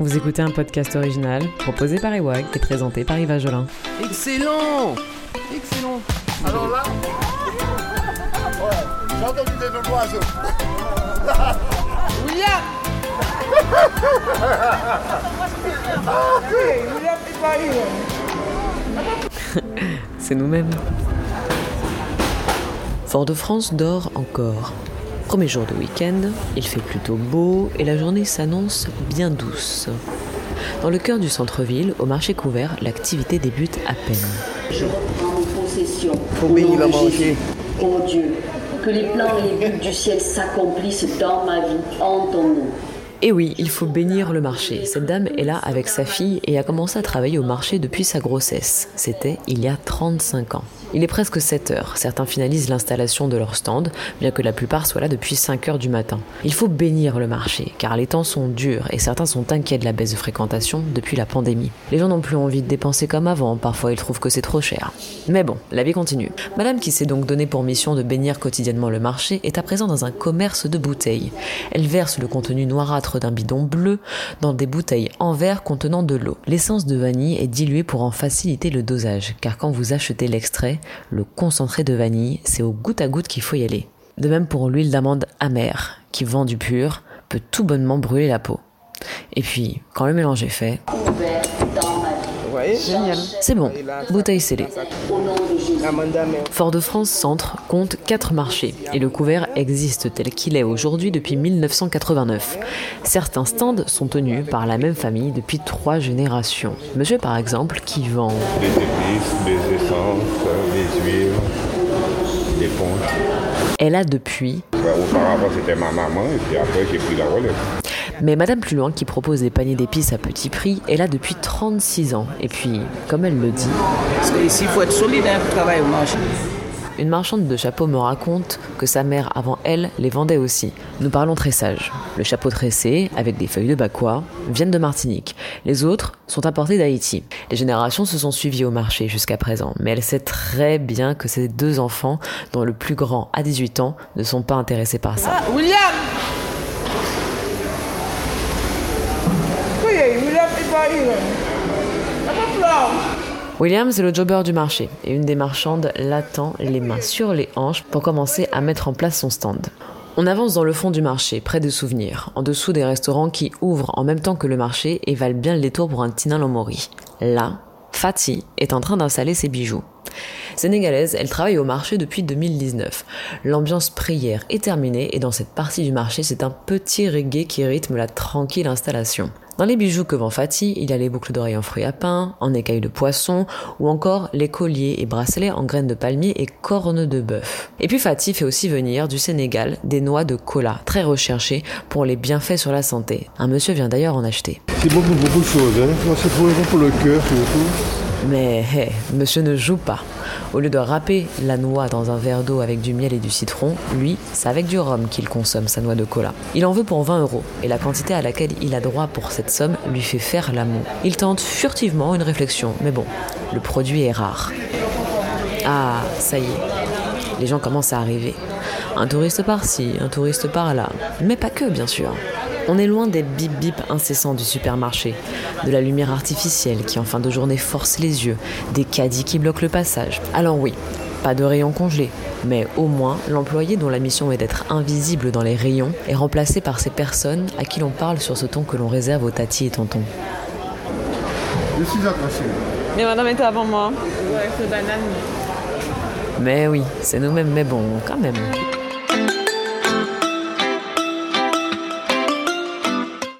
Vous écoutez un podcast original proposé par Ewag et présenté par Yves Jolin. Excellent Excellent Alors là, ouais, j'ai entendu des noms d'oiseaux. William C'est nous-mêmes. Fort-de-France dort encore. Premier jour de week-end, il fait plutôt beau et la journée s'annonce bien douce. Dans le cœur du centre-ville, au marché couvert, l'activité débute à peine. Je reprends mon possession. De marché. Jésus. Ô Dieu, que les plans et les buts du ciel s'accomplissent dans ma vie, en ton nom. Et oui, il faut bénir le marché. Cette dame est là avec sa fille et a commencé à travailler au marché depuis sa grossesse. C'était il y a 35 ans. Il est presque 7 heures. Certains finalisent l'installation de leur stand, bien que la plupart soient là depuis 5 heures du matin. Il faut bénir le marché, car les temps sont durs et certains sont inquiets de la baisse de fréquentation depuis la pandémie. Les gens n'ont plus envie de dépenser comme avant, parfois ils trouvent que c'est trop cher. Mais bon, la vie continue. Madame qui s'est donc donné pour mission de bénir quotidiennement le marché est à présent dans un commerce de bouteilles. Elle verse le contenu noirâtre d'un bidon bleu dans des bouteilles en verre contenant de l'eau. L'essence de vanille est diluée pour en faciliter le dosage, car quand vous achetez l'extrait, le concentré de vanille, c'est au goutte à goutte qu'il faut y aller. De même pour l'huile d'amande amère, qui vend du pur, peut tout bonnement brûler la peau. Et puis, quand le mélange est fait, Vous voyez c'est bon, bouteille scellée. Fort-de-France Centre compte 4 marchés et le couvert existe tel qu'il est aujourd'hui depuis 1989. Certains stands sont tenus par la même famille depuis 3 générations. Monsieur par exemple qui vend des épices, des essences, des huiles, des ponches. elle a depuis, auparavant, c'était ma maman et puis après, j'ai pris la relève. Mais Madame plus loin qui propose des paniers d'épices à petit prix, elle a depuis 36 ans. Et puis, comme elle le dit, parce qu'ici, il faut être solidaire pour travailler au marché. Une marchande de chapeaux me raconte que sa mère, avant elle, les vendait aussi. Nous parlons tressage. Le chapeau tressé, avec des feuilles de bakwa, viennent de Martinique. Les autres sont apportés d'Haïti. Les générations se sont suivies au marché jusqu'à présent, mais elle sait très bien que ses deux enfants, dont le plus grand a 18 ans, ne sont pas intéressés par ça. Ah, William Oui, William Ibrahim. William, c'est le jobber du marché, et une des marchandes l'attend les mains sur les hanches pour commencer à mettre en place son stand. On avance dans le fond du marché, près des souvenirs, en dessous des restaurants qui ouvrent en même temps que le marché et valent bien le détour pour un Tina Lomori. Là, Fatih est en train d'installer ses bijoux. Sénégalaise, elle travaille au marché depuis 2019. L'ambiance prière est terminée et dans cette partie du marché, c'est un petit reggae qui rythme la tranquille installation. Dans les bijoux que vend Fatih, il y a les boucles d'oreilles en fruits à pain, en écailles de poisson, ou encore les colliers et bracelets en graines de palmier et cornes de bœuf. Et puis Fatih fait aussi venir du Sénégal des noix de cola, très recherchées pour les bienfaits sur la santé. Un monsieur vient d'ailleurs en acheter. C'est bon pour beaucoup de choses. Hein. C'est pour le cœur surtout. Mais monsieur ne joue pas. Au lieu de râper la noix dans un verre d'eau avec du miel et du citron, lui, c'est avec du rhum qu'il consomme sa noix de cola. Il en veut pour 20 euros, et la quantité à laquelle il a droit pour cette somme lui fait faire l'amour. Il tente furtivement une réflexion, mais bon, le produit est rare. Ah, ça y est, les gens commencent à arriver. Un touriste par-ci, un touriste par-là, mais pas que, bien sûr. On est loin des bip bip incessants du supermarché, de la lumière artificielle qui en fin de journée force les yeux, des caddies qui bloquent le passage. Alors oui, pas de rayons congelés, mais au moins l'employé dont la mission est d'être invisible dans les rayons est remplacé par ces personnes à qui l'on parle sur ce ton que l'on réserve aux tatis et tontons. Je suis attaché. Mais madame était avant moi. Mais oui, c'est nous-mêmes, mais bon, quand même.